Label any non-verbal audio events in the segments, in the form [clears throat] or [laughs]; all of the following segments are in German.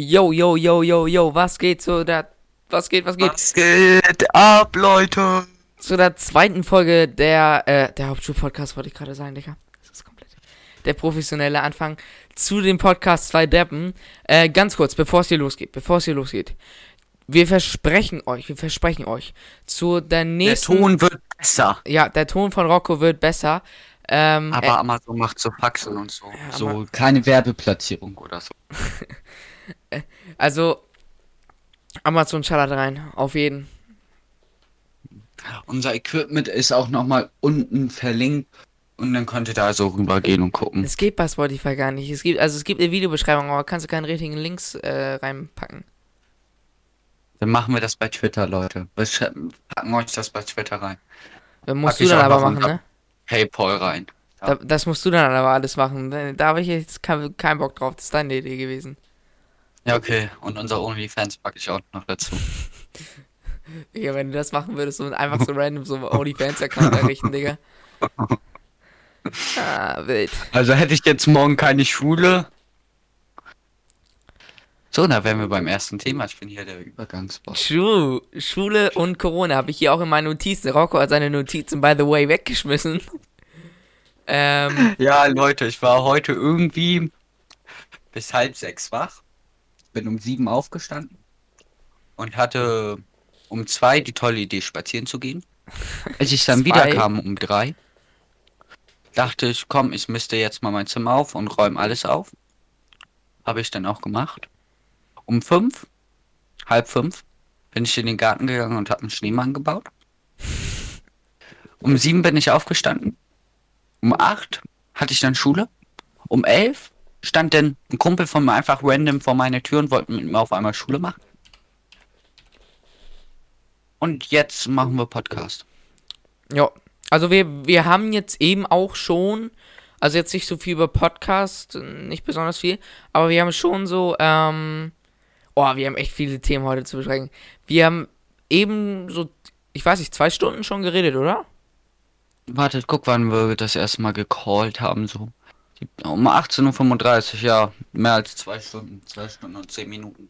Yo, yo, yo, yo, yo, was geht zu der. Was geht, was geht? Was geht ab, Leute? Zu der zweiten Folge der, äh, der Hauptschulpodcast, wollte ich gerade sagen, Digga. Das ist komplett. Der professionelle Anfang zu dem Podcast zwei Deppen. Äh, ganz kurz, bevor es hier losgeht, bevor es hier losgeht. Wir versprechen euch, wir versprechen euch, zu der Der nächsten. Ton wird besser. Ja, der Ton von Rocco wird besser. Ähm, Aber Amazon macht so Faxen und so. Ja, so keine Werbeplatzierung oder so. [laughs] [laughs] also, Amazon schallert rein, auf jeden. Unser Equipment ist auch nochmal unten verlinkt. Und dann könnt ihr da so rübergehen und gucken. Es geht bei Spotify gar nicht. Es gibt, also es gibt eine Videobeschreibung, aber kannst du keinen richtigen Links äh, reinpacken. Dann machen wir das bei Twitter, Leute. Wir packen euch das bei Twitter rein. Das musst Pack du dann aber machen, ne? Paypal rein. Da, das musst du dann aber alles machen. Da, da habe ich jetzt keinen kein Bock drauf. Das ist deine Idee gewesen. Ja, okay. Und unser OnlyFans packe ich auch noch dazu. [laughs] Digga, wenn du das machen würdest und einfach so [laughs] random so OnlyFans-Account errichten, Digga. [laughs] Ah, wild. Also hätte ich jetzt morgen keine Schule. So, da wären wir beim ersten Thema. Ich bin hier der Übergangsboss. Schu Schule und Corona habe ich hier auch in meinen Notizen. Rocco hat seine Notizen, by the way, weggeschmissen. Ähm, Ja, Leute, ich war heute irgendwie bis halb sechs wach. Bin um sieben aufgestanden und hatte um zwei die tolle Idee, spazieren zu gehen. Als ich dann wieder kam um drei, dachte ich, komm, ich misste jetzt mal mein Zimmer auf und räume alles auf. Habe ich dann auch gemacht. Um fünf, halb fünf, bin ich in den Garten gegangen und habe einen Schneemann gebaut. Um sieben bin ich aufgestanden. Um acht hatte ich dann Schule. Um elf stand dann ein Kumpel von mir einfach random vor meiner Tür und wollte mit mir auf einmal Schule machen. Und jetzt machen wir Podcast. ja, also wir, wir haben jetzt eben auch schon, also jetzt nicht so viel über Podcast, nicht besonders viel, aber wir haben schon so, ähm, oh, wir haben echt viele Themen heute zu besprechen. Wir haben eben so, ich weiß nicht, zwei Stunden schon geredet, oder? Wartet, guck, wann wir das erste Mal gecallt haben, so. Die- Um 18.35 Uhr, ja. Mehr als zwei Stunden. Zwei Stunden und zehn Minuten.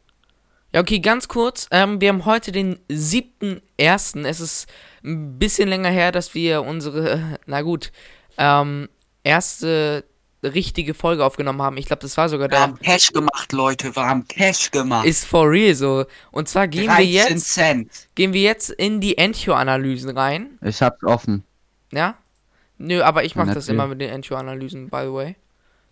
Ja, okay, ganz kurz. Ähm, wir haben heute den 7.1. Es ist ein bisschen länger her, dass wir unsere, [laughs] na gut, ähm, erste richtige Folge aufgenommen haben. Ich glaube, das war sogar Wir der. haben Cash gemacht, Leute. Wir haben Cash gemacht. Ist for real so. Und zwar gehen wir 13 jetzt, Cent. gehen wir jetzt in die Entio-Analysen rein. Ich hab's offen. Ja? Nö, aber ich Ja, mache das immer mit den Entio-Analysen, by the way.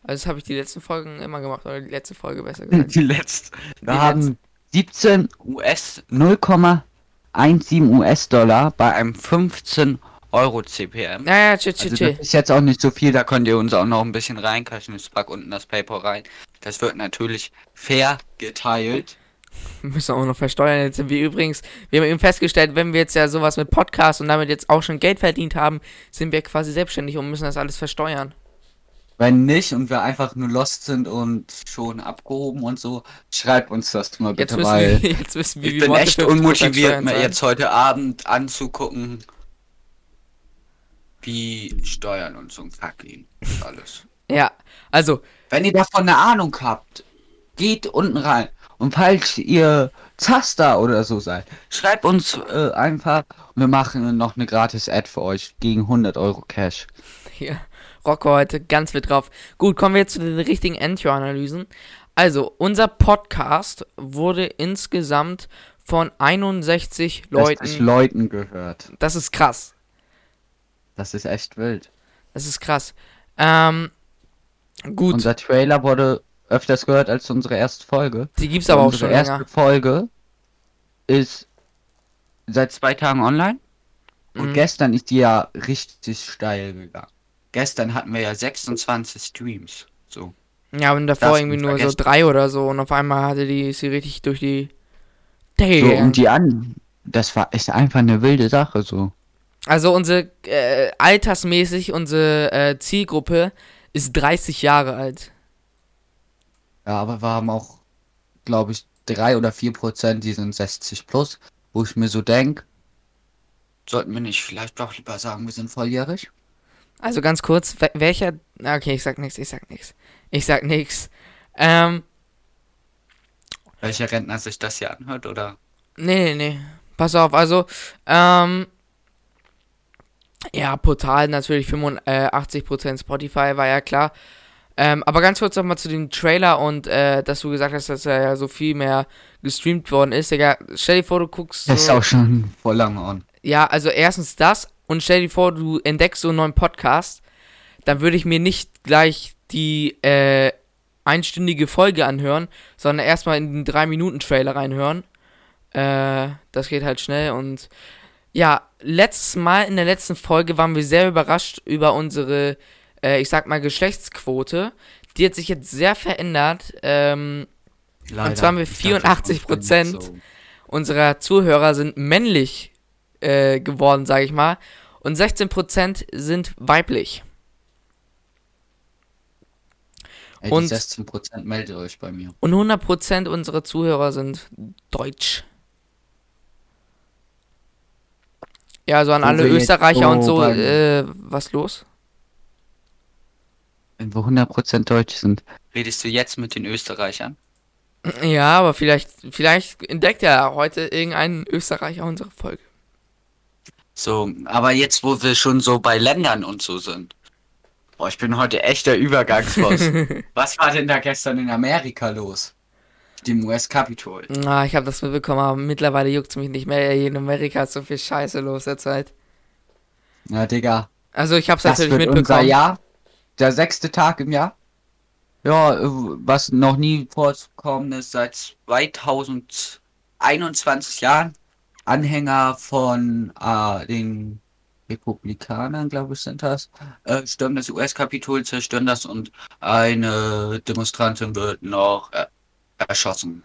Also das habe ich die letzten Folgen immer gemacht, oder die letzte Folge besser [laughs] gesagt. Die letzte. Wir Die haben 17 US, 0,17 US-Dollar bei einem 15 Euro CPM. naja, chill, chill, Also das ist jetzt auch nicht so viel, da könnt ihr uns auch noch ein bisschen reinkaschen. Ich pack unten das Paper rein. Das wird natürlich fair geteilt. Wir [laughs] müssen auch noch versteuern. Jetzt sind wir übrigens, wir haben eben festgestellt, wenn wir jetzt ja sowas mit Podcast und damit jetzt auch schon Geld verdient haben, sind wir quasi selbstständig und müssen das alles versteuern. Wenn nicht und wir einfach nur lost sind und schon abgehoben und so, schreibt uns das mal Jetzt bitte, wissen weil wir, [laughs] jetzt wissen wir, ich bin echt 50% unmotiviert, mir jetzt heute Abend anzugucken, wie Steuern und so ein Kack gehen. und Alles. Ja, also, Wenn ihr davon eine Ahnung habt, geht unten rein. Und falls ihr Zaster oder so seid, schreibt uns äh, einfach und wir machen noch eine gratis Ad für euch gegen 100 Euro Cash. hier, Rocco heute ganz mit drauf. Gut, kommen wir jetzt zu den richtigen Entio-Analysen. Also, unser Podcast wurde insgesamt von 61 Leuten. Leuten. Leuten gehört. Das ist krass. Das ist echt wild. Das ist krass. Ähm, gut, Unser Trailer wurde öfters gehört als unsere erste Folge. die gibt's aber auch unsere schon erste länger. Folge ist seit zwei Tagen online. Und Mhm. gestern ist die ja richtig steil gegangen. Gestern hatten wir ja 26 Streams. So. Ja, und davor Das irgendwie nur so vergessen. drei oder so und auf einmal hatte die sie richtig durch die Decke So, und die an. Das war ist einfach eine wilde Sache so. Also unsere äh, altersmäßig unsere äh, Zielgruppe ist 30 Jahre alt. Ja, aber wir haben auch, glaube ich, drei oder vier Prozent, die sind 60 plus, wo ich mir so denk, sollten wir nicht vielleicht doch lieber sagen, wir sind volljährig? Also ganz kurz, we- welcher Okay, ich sag nichts, ich sag nichts. Ich sag nichts. Ähm Welcher Rentner sich das hier anhört, oder? Nee, nee, nee. Pass auf, also, ähm, ja, Portal natürlich 85% Spotify, war ja klar. Ähm, aber ganz kurz nochmal zu dem Trailer und äh, dass du gesagt hast, dass er ja so viel mehr gestreamt worden ist. Digga, stell dir vor, du guckst. Das ist so, auch schon voll lange on. Ja, also erstens das und stell dir vor, du entdeckst so einen neuen Podcast, dann würde ich mir nicht gleich die äh, einstündige Folge anhören, sondern erstmal in den 3-Minuten-Trailer reinhören. Äh, das geht halt schnell und ja, letztes Mal in der letzten Folge waren wir sehr überrascht über unsere, äh, ich sag mal, Geschlechtsquote. Die hat sich jetzt sehr verändert. Ähm, Leider. zwar haben wir Ich dachte, 84% so. unserer Zuhörer sind männlich äh, geworden, sage ich mal. Und 16% sind weiblich. Ey, Und- die 16% meldet euch bei mir. Und 100% unserer Zuhörer sind deutsch. Ja, also an alle Österreicher und so beim- äh, was los? Wenn wir 100% Deutsch sind. Redest du jetzt mit den Österreichern? Ja, aber vielleicht, vielleicht entdeckt ja heute irgendein Österreicher unsere Folge. So, aber jetzt, wo wir schon so bei Ländern und so sind. Boah, ich bin heute echt der Übergangsboss. [laughs] Was war denn da gestern in Amerika los? Dem US-Kapitol. Ah, ich habe das mitbekommen, aber mittlerweile juckt's mich nicht mehr. Hier in Amerika ist so viel Scheiße los derzeit. Na, Digga. Also ich hab's Das natürlich wird unser mitbekommen. Jahr. Der sechste Tag im Jahr. Ja, äh, was noch nie vorgekommen ist seit 2021 Jahren. Anhänger von äh, den Republikanern, glaube ich, sind das, äh, stürmen das US-Kapitol, zerstören das und eine Demonstrantin wird noch äh, erschossen.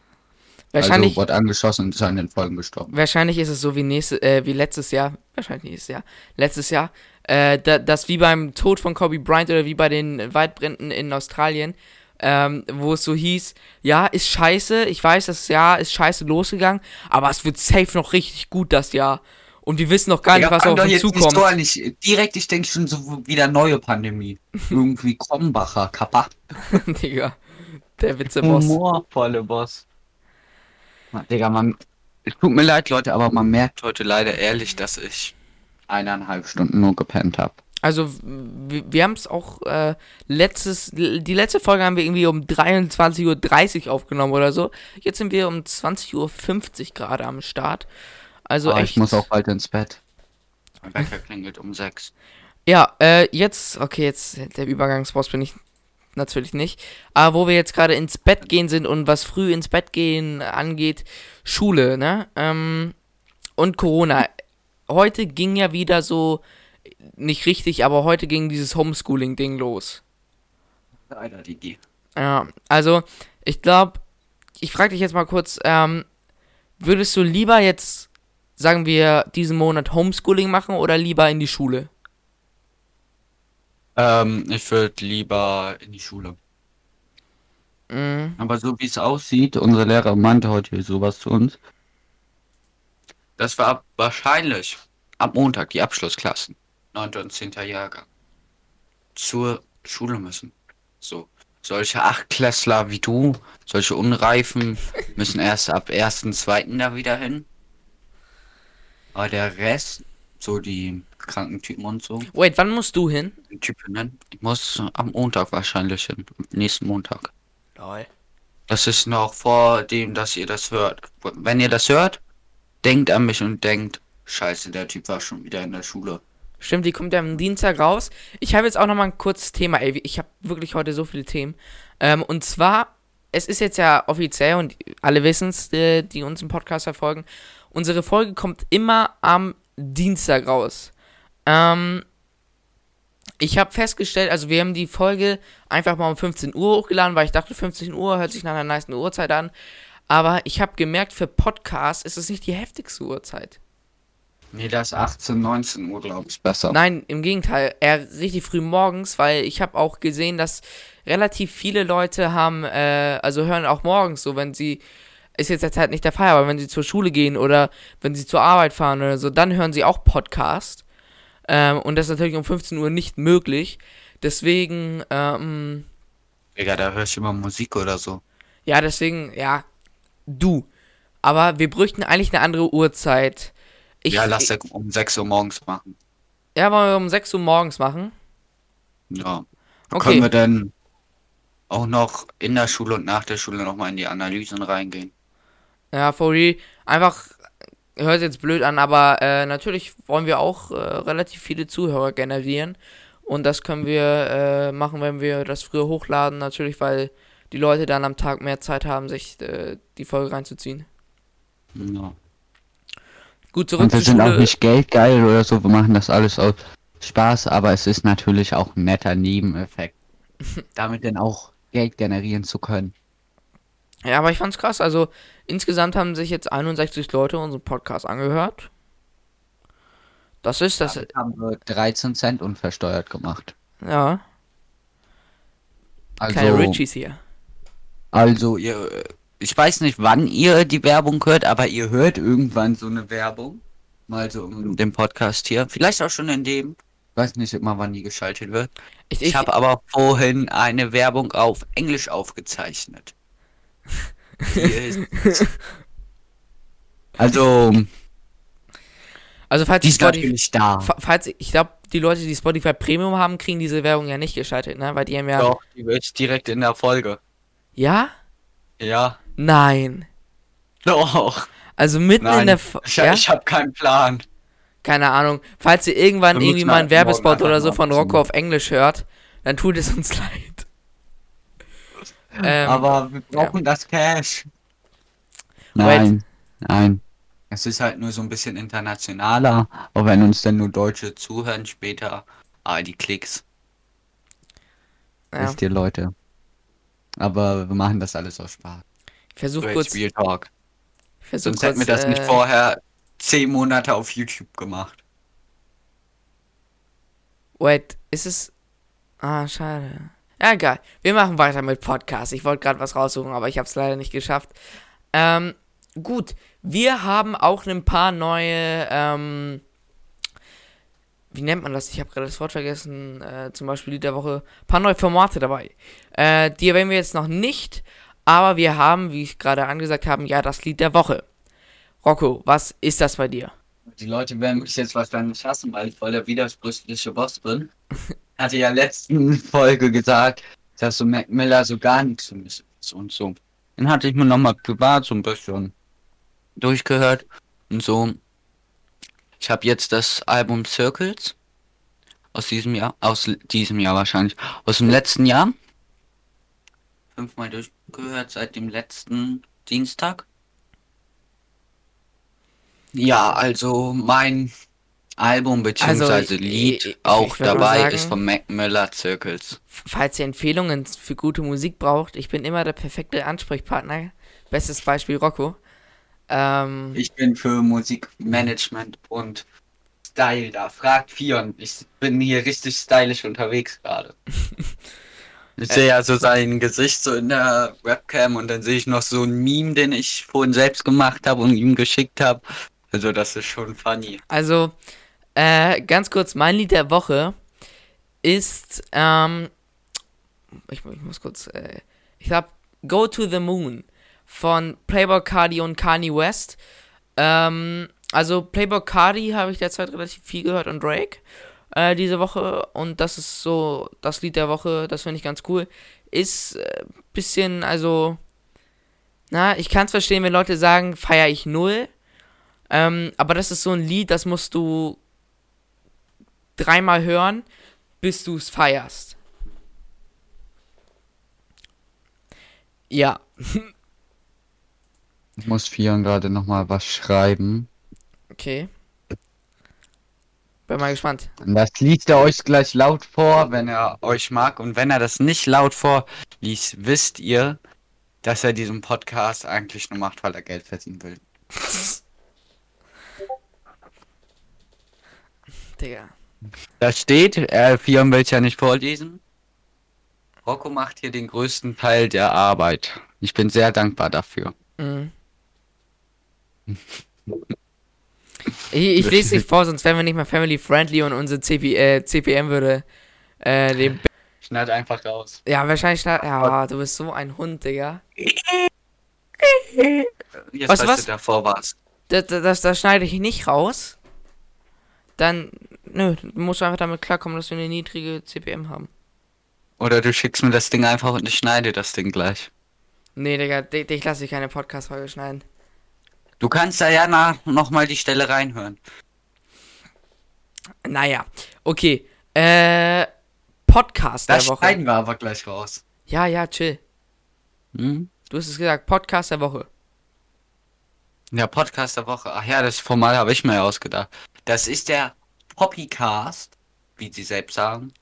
Wahrscheinlich, Also wurde angeschossen und ist an den Folgen gestorben. wahrscheinlich ist es so wie nächste, äh, wie letztes Jahr. Wahrscheinlich nächstes Jahr. Letztes Jahr. Äh, da, das wie beim Tod von Kobe Bryant oder wie bei den Waldbränden in Australien. Ähm, wo es so hieß, ja, ist scheiße, ich weiß, das Jahr ist scheiße losgegangen, aber es wird safe noch richtig gut das Jahr. Und wir wissen noch gar nicht, Ja, was auf uns jetzt nicht zukommt. an. Ich, direkt, ich denke schon so wieder neue Pandemie. [laughs] Irgendwie Krombacher, Kappa. [laughs] Digga. Der Witzeboss. Humorvolle Boss. Na, Digga, man. Es tut mir leid, Leute, aber man merkt heute leider ehrlich, dass ich eineinhalb Stunden nur gepennt habe. Also, wir, wir haben es auch äh, letztes, die letzte Folge haben wir irgendwie um 23.30 Uhr aufgenommen oder so. Jetzt sind wir um 20.50 Uhr gerade am Start. Also aber echt. ich muss auch bald ins Bett. Mein Wecker [laughs] klingelt um sechs. Ja, äh, jetzt, okay, jetzt der Übergangsboss bin ich natürlich nicht. Aber wo wir jetzt gerade ins Bett gehen sind und was früh ins Bett gehen angeht, Schule, ne? Ähm, und Corona. Heute ging ja wieder so, nicht richtig, aber heute ging dieses Homeschooling-Ding los. Leider, Digi. Ja, also ich glaube, ich frage dich jetzt mal kurz, ähm, würdest du lieber jetzt, sagen wir, diesen Monat Homeschooling machen oder lieber in die Schule? Ähm, ich würde lieber in die Schule. Mhm. Aber so wie es aussieht, unser Lehrer meinte heute sowas zu uns. Das war wahrscheinlich ab Montag die Abschlussklassen, 9. und 10. Jahrgang, zur Schule müssen. So, solche Achtklässler wie du, solche Unreifen, müssen erst ab 1.2. da wieder hin. Aber der Rest, so die kranken Typen und so, Wait, wann musst du hin? die Typinnen, die muss am Montag wahrscheinlich hin, nächsten Montag. Lol. Das ist noch vor dem, dass ihr das hört. Wenn ihr das hört, denkt an mich und denkt, scheiße, der Typ war schon wieder in der Schule. Stimmt, die kommt ja am Dienstag raus. Ich habe jetzt auch noch mal ein kurzes Thema, ey. Ich habe wirklich heute so viele Themen. Ähm, und zwar, es ist jetzt ja offiziell und alle wissen es, die, die uns im Podcast verfolgen. Unsere Folge kommt immer am Dienstag raus. Ähm, ich habe festgestellt, also wir haben die Folge einfach mal um 15 Uhr hochgeladen, weil ich dachte, 15 Uhr hört sich nach einer nice Uhrzeit an. Aber ich habe gemerkt, für Podcasts ist es nicht die heftigste Uhrzeit. Nee, das ist 18, 19 Uhr, glaube ich, besser. Nein, im Gegenteil, eher richtig früh morgens, weil ich habe auch gesehen, dass relativ viele Leute haben, äh, also hören auch morgens so, wenn sie, ist jetzt derzeit nicht der Fall, aber wenn sie zur Schule gehen oder wenn sie zur Arbeit fahren oder so, dann hören sie auch Podcast. Ähm, und das ist natürlich um 15 Uhr nicht möglich. Deswegen, ähm, Digga, da höre ich immer Musik oder so. ja, deswegen, ja, du. Aber wir bräuchten eigentlich eine andere Uhrzeit. Ich, ja, lass das um 6 Uhr morgens machen. Ja, wollen wir um 6 Uhr morgens machen? Ja. Okay. Können wir dann auch noch in der Schule und nach der Schule nochmal in die Analysen reingehen? Ja, for real. Einfach, hört jetzt blöd an, aber äh, natürlich wollen wir auch äh, relativ viele Zuhörer generieren. Und das können wir äh, machen, wenn wir das früher hochladen. Natürlich, weil die Leute dann am Tag mehr Zeit haben, sich äh, die Folge reinzuziehen. Ja. Gut, zurück Und wir sind auch Schule. nicht geldgeil oder so, wir machen das alles aus Spaß, aber es ist natürlich auch ein netter Nebeneffekt. [laughs] damit dann auch Geld generieren zu können. Ja, aber ich fand's krass. Also, insgesamt haben sich jetzt 61 Leute unseren Podcast angehört. Das ist das. Damit haben wir 13 Cent unversteuert gemacht. Ja, Also, keine Richies hier. Also ihr, ich weiß nicht, wann ihr die Werbung hört, aber ihr hört irgendwann so eine Werbung. Mal so in dem Podcast hier. Vielleicht auch schon in dem. Ich weiß nicht immer, wann die geschaltet wird. Ich, Ich, ich, habe aber vorhin eine Werbung auf Englisch aufgezeichnet. [laughs] Also, also, falls die ist Spotify, natürlich da. fa- falls, ich glaube, die Leute, die Spotify Premium haben, kriegen diese Werbung ja nicht geschaltet, ne? Weil die haben ja. Doch, die wird direkt in der Folge. Ja? Ja. Nein. Doch. Also mitten in Nein, der. Fo- ich, ja? ich habe keinen Plan. Keine Ahnung. Falls ihr irgendwann Wir irgendwie mal einen halt morgen Werbespot oder so von. Rocco auf Englisch hört, dann tut es uns [laughs] leid. Ähm, aber wir brauchen das Cash. Nein, nein. Es ist halt nur so ein bisschen internationaler. Auch wenn uns dann nur Deutsche zuhören später. Ah, die Klicks. ja. Wisst ihr, Leute. Aber wir machen das alles aus Spaß. Ich versuche So kurz. jetzt Real Talk. Ich versuch Sonst kurz hätten wir das nicht äh, vorher zehn Monate auf YouTube gemacht. Wait, ist es. Ah, schade. Ja, egal. Wir machen weiter mit Podcast. Ich wollte gerade was raussuchen, aber ich habe es leider nicht geschafft. Ähm, gut. Wir haben auch ein paar neue. Ähm, wie nennt man das? Ich habe gerade das Wort vergessen. Äh, zum Beispiel Lied der Woche. Ein paar neue Formate dabei. Äh, die erwähnen wir jetzt noch nicht. Aber wir haben, wie ich gerade angesagt habe, ja, das Lied der Woche. Rocco, was ist das bei dir? Die Leute werden mich jetzt wahrscheinlich hassen, weil ich voll der widersprüchliche Boss bin. [laughs] Hatte ja letzten Folge gesagt, dass so Mac Miller so gar nichts für mich ist und so. Dann hatte ich mir nochmal privat so ein bisschen durchgehört und so. Ich habe jetzt das Album Circles aus diesem Jahr, aus diesem Jahr wahrscheinlich, aus dem letzten Jahr. Fünfmal durchgehört seit dem letzten Dienstag. Ja, also mein Album bzw. Also, Lied ich- auch ich dabei sagen- ist von Mac Miller Circles. Falls ihr Empfehlungen für gute Musik braucht, ich bin immer der perfekte Ansprechpartner. Bestes Beispiel Rocco. Ähm, Ich bin für Musikmanagement und Style da. Fragt Fion. Ich bin hier richtig stylisch unterwegs gerade. [laughs] Ich sehe ja so sein Gesicht so in der Webcam und dann sehe ich noch so ein Meme, den ich vorhin selbst gemacht habe und ihm geschickt habe. Also das ist schon funny. also, äh, ganz kurz, mein Lied der Woche ist, ähm, ich, ich muss kurz, äh, ich glaube, Go to the Moon von Playboy Cardi und Kanye West. Ähm, also Playboy Cardi habe ich derzeit relativ viel gehört und Drake äh, diese Woche und das ist so das Lied der Woche, das finde ich ganz cool. Ist äh, bisschen, also, na, ich kann es verstehen, wenn Leute sagen, feiere ich null. Ähm, aber das ist so ein Lied, das musst du dreimal hören, bis du es feierst. Ja, [laughs] Ich muss Fion gerade nochmal was schreiben. okay. Bin mal gespannt. Das liest er euch gleich laut vor, wenn er euch mag. Und wenn er das nicht laut vorliest, wisst ihr, dass er diesen Podcast eigentlich nur macht, weil er Geld verdienen will. [laughs] Digga. Da steht, äh, Fion will es ja nicht vorlesen. Rocco macht hier den größten Teil der Arbeit. Ich bin sehr dankbar dafür. Mhm. Ich, ich lese nicht vor, sonst wären wir nicht mehr family friendly und unsere CP, äh, CPM würde äh, den. Schneid einfach raus. Ja, wahrscheinlich. schna- Ja, du bist so ein Hund, Digga. Jetzt Was, weißt was? du davor warst. Das, das, das schneide ich nicht raus. Dann, nö, du musst einfach damit klarkommen, dass wir eine niedrige CPM haben. Oder du schickst mir das Ding einfach und ich schneide das Ding gleich. Nee, Digga, dich, dich lasse ich keine Podcast-Folge schneiden. Du kannst da ja nach, noch mal die Stelle reinhören. Naja, okay. Äh, Podcast Das der Woche. schneiden wir aber gleich raus. Ja, ja, chill. Hm? Du hast es gesagt, Podcast der Woche. Ja, Podcast der Woche. Ach ja, das Format habe ich mir ja ausgedacht. Das ist der Poppycast, wie sie selbst sagen.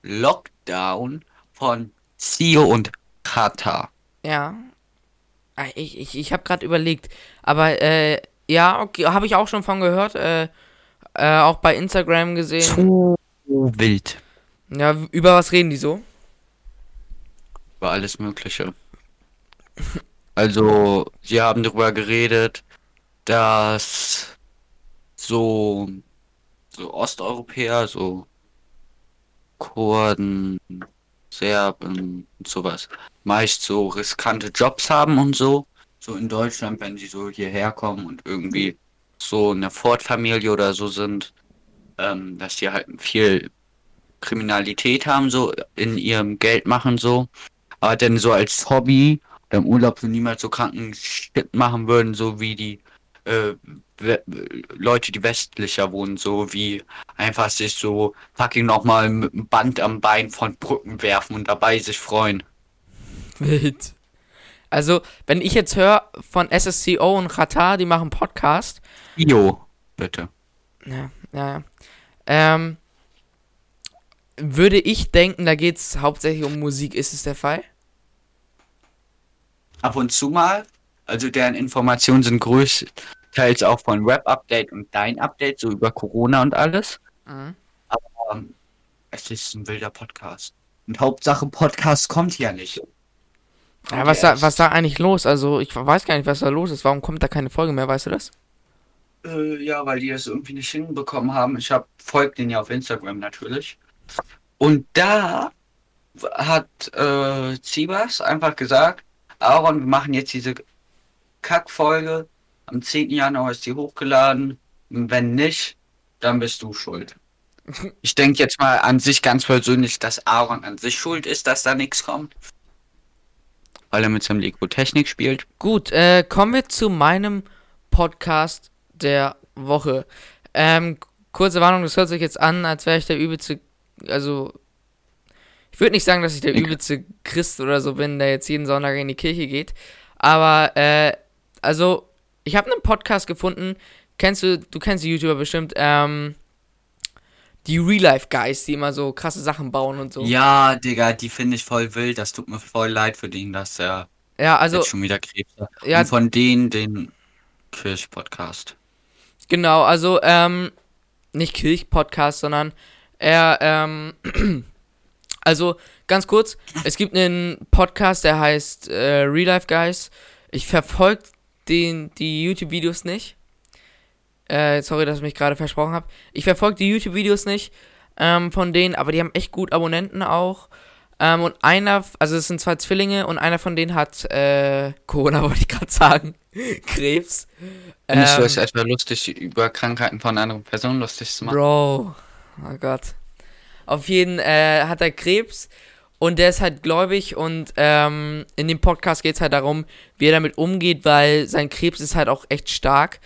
Lockdown von Sio und Kata. Ja. Ah, Ich, ich, ich habe gerade überlegt. Aber, äh, ja, okay, habe ich auch schon von gehört. Äh, äh, auch bei Instagram gesehen. Zu wild. Ja, über was reden die so? Über alles Mögliche. Also, sie haben darüber geredet, dass so, so Osteuropäer, so Kurden, Serben und sowas, meist so riskante Jobs haben und so. So in Deutschland, wenn sie so hierher kommen und irgendwie so eine Ford-Familie oder so sind, ähm, dass die halt viel Kriminalität haben, so in ihrem Geld machen so. Aber dann so als Hobby im Urlaub so niemals so kranken Shit machen würden, so wie die äh, Leute, die westlicher wohnen, so wie einfach sich so fucking nochmal mit einem Band am Bein von Brücken werfen und dabei sich freuen. Wild. Also, wenn ich jetzt höre von SSCO und Qatar, die machen Podcast. Jo, bitte. Ja, ja, ja. Ähm, würde ich denken, da geht es hauptsächlich um Musik. Ist es der Fall? Ab und zu mal, also deren Informationen sind größtenteils auch von Web-Update und dein Update, so über Corona und alles. Mhm. Ähm, es ist ein wilder Podcast. Und Hauptsache Podcast kommt ja nicht. Ja, was da, was da eigentlich los? Also, ich weiß gar nicht, was da los ist. Warum kommt da keine Folge mehr? Weißt du das? Äh, ja, weil die das irgendwie nicht hinbekommen haben. Ich hab, folgt den ja auf Instagram natürlich. Und da hat äh, Zibas einfach gesagt, Aaron, wir machen jetzt diese Kackfolge. Am 10. Januar ist die hochgeladen. Wenn nicht, dann bist du schuld. [laughs] Ich denke jetzt mal an sich ganz persönlich, dass Aaron an sich schuld ist, dass da nichts kommt. Weil er mit seinem Lego Technik spielt. Gut, äh, kommen wir zu meinem Podcast der Woche. Ähm, kurze Warnung, das hört sich jetzt an, als wäre ich der übelste, also ich würde nicht sagen, dass ich der übelste Christ oder so bin, der jetzt jeden Sonntag in die Kirche geht, aber äh, also ich habe einen Podcast gefunden, kennst du, du kennst die YouTuber bestimmt, ähm, die Real Life Guys, die immer so krasse Sachen bauen und so. Ja, Digga, die finde ich voll wild. Das tut mir voll leid für den, dass er Ja, also jetzt schon wieder Krebs hat. ja, Und von denen den Kirch-Podcast. Genau, also, ähm, nicht Kirch-Podcast, sondern er, ähm, [clears throat] also, ganz kurz, es gibt einen Podcast, der heißt äh, Real Life Guys. Ich verfolge den, die YouTube-Videos nicht. Äh, sorry, dass ich mich gerade versprochen habe. Ich verfolge die YouTube-Videos nicht ähm, von denen, aber die haben echt gut Abonnenten auch. Ähm, und einer, also es sind zwei Zwillinge und einer von denen hat äh, [laughs] Corona, wollte ich gerade sagen, [laughs] Krebs. Findest du Ähm, es etwa lustig, über Krankheiten von anderen Personen lustig zu machen? Bro, oh Gott. Auf jeden äh, hat er Krebs und der ist halt gläubig und ähm, in dem Podcast geht es halt darum, wie er damit umgeht, weil sein Krebs ist halt auch echt stark,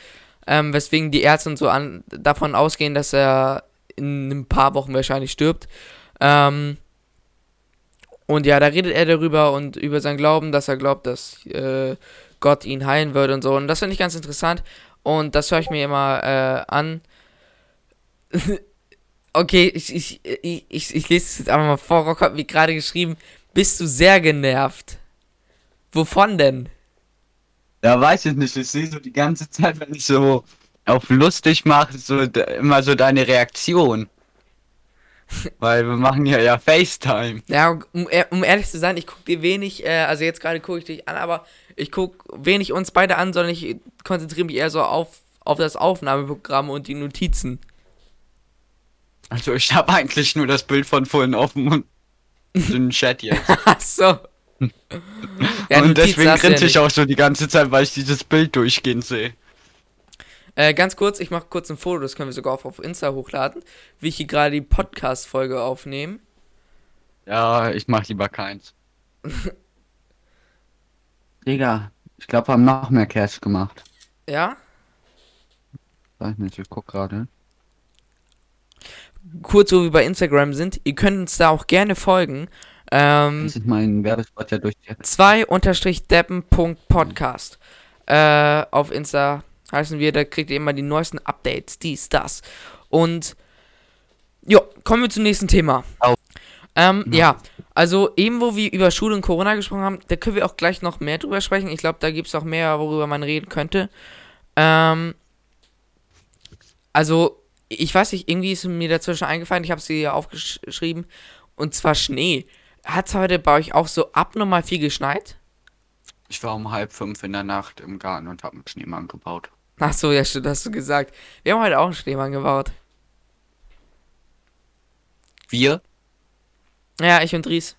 ähm, weswegen die Ärzte und so an, davon ausgehen, dass er in ein paar Wochen wahrscheinlich stirbt. Ähm, und ja, da redet er darüber und über sein Glauben, dass er glaubt, dass äh, Gott ihn heilen wird und so. Und das finde ich ganz interessant. Und das höre ich mir immer äh, an. [laughs] okay, ich, ich, ich, ich, ich lese es jetzt einfach mal vor. Rock hat mir gerade geschrieben, bist du sehr genervt? Wovon denn? Ja, weiß ich nicht. Ich sehe so die ganze Zeit, wenn ich so auf lustig mache, so immer so deine Reaktion. [laughs] Weil wir machen ja ja FaceTime. Ja, um, um ehrlich zu sein, ich gucke dir wenig, äh, also jetzt gerade gucke ich dich an, aber ich gucke wenig uns beide an, sondern ich konzentriere mich eher so auf, auf das Aufnahmeprogramm und die Notizen. Also ich habe eigentlich nur das Bild von vorhin offen und den Chat jetzt. [laughs] Ach so. Ja, und deswegen du ja grinse ich auch so die ganze Zeit, weil ich dieses Bild durchgehend sehe. Äh, ganz kurz, ich mache kurz ein Foto, das können wir sogar auch auf Insta hochladen, wie ich hier gerade die Podcast-Folge aufnehme. Ja, ich mach lieber keins. [laughs] Digga, ich glaube, wir haben noch mehr Cash gemacht. Ja? Sag ich nicht, ich guck gerade. Kurz, wo wir bei Instagram sind, ihr könnt uns da auch gerne folgen. Ähm, Das ist mein Werbespot ja durch. 2-deppen.podcast. Äh, auf Insta heißen wir, da kriegt ihr immer die neuesten Updates, dies, das. Und jo, kommen wir zum nächsten Thema. Au. Ähm, Ja. ja, also eben wo wir über Schule und Corona gesprochen haben, da können wir auch gleich noch mehr drüber sprechen. Ich glaube, da gibt es auch mehr, worüber man reden könnte. Ähm, also, ich weiß nicht, irgendwie ist mir dazwischen eingefallen, ich habe sie hier aufgeschrieben, und zwar Schnee. Hat es heute bei euch auch so abnormal viel geschneit? Ich war um halb fünf in der Nacht im Garten und hab einen Schneemann gebaut. Ach so, ja, stimmt, hast du gesagt. Wir haben heute auch einen Schneemann gebaut. Wir? Ja, ich und Ries.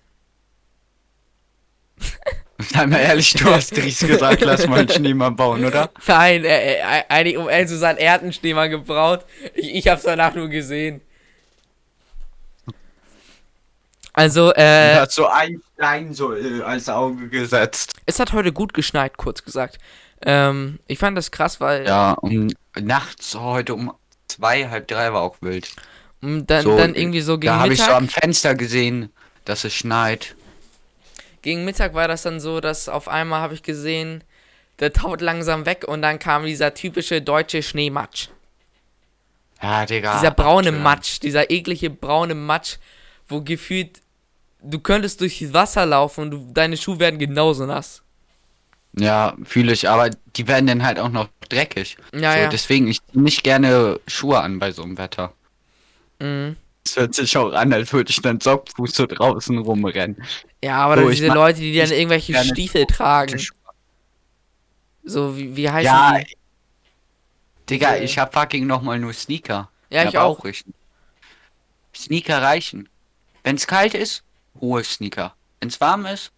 Sei mal ehrlich, du hast Dries [laughs] gesagt, lass mal einen Schneemann bauen, oder? Nein, äh, äh, eigentlich, um ehrlich zu sein, er hat einen Schneemann gebraut. Ich, ich hab's danach nur gesehen. Also, Er äh, hat so ein Stein so äh, als Auge gesetzt. es hat heute gut geschneit, kurz gesagt. Ähm, ich fand das krass, weil Ja, um nachts heute um zwei, halb drei war auch wild. um, dann, so, dann irgendwie so gegen Da habe ich so am Fenster gesehen, dass es schneit. Gegen Mittag war das dann so, dass auf einmal habe ich gesehen, der taut langsam weg und dann kam dieser typische deutsche Schneematsch. Ja, Digga. Dieser braune Alter. Matsch, dieser eklige braune Matsch, wo gefühlt du könntest durch Wasser laufen und du, deine Schuhe werden genauso nass. Ja, fühle ich, aber die werden dann halt auch noch dreckig. Ja, so, ja. Deswegen, ich nicht gerne Schuhe an bei so einem Wetter. Mhm. Es hört sich auch an, als würde ich dann Sockfuß so draußen rumrennen. Ja, aber So, diese Leute, die dann irgendwelche Stiefel tragen. So, wie, wie heißen Ja, die? Digga, ich hab fucking nochmal nur Sneaker. Ja, ich auch. richtig. Sneaker reichen. Wenn's kalt ist, hohe Sneaker. Wenn's warm ist,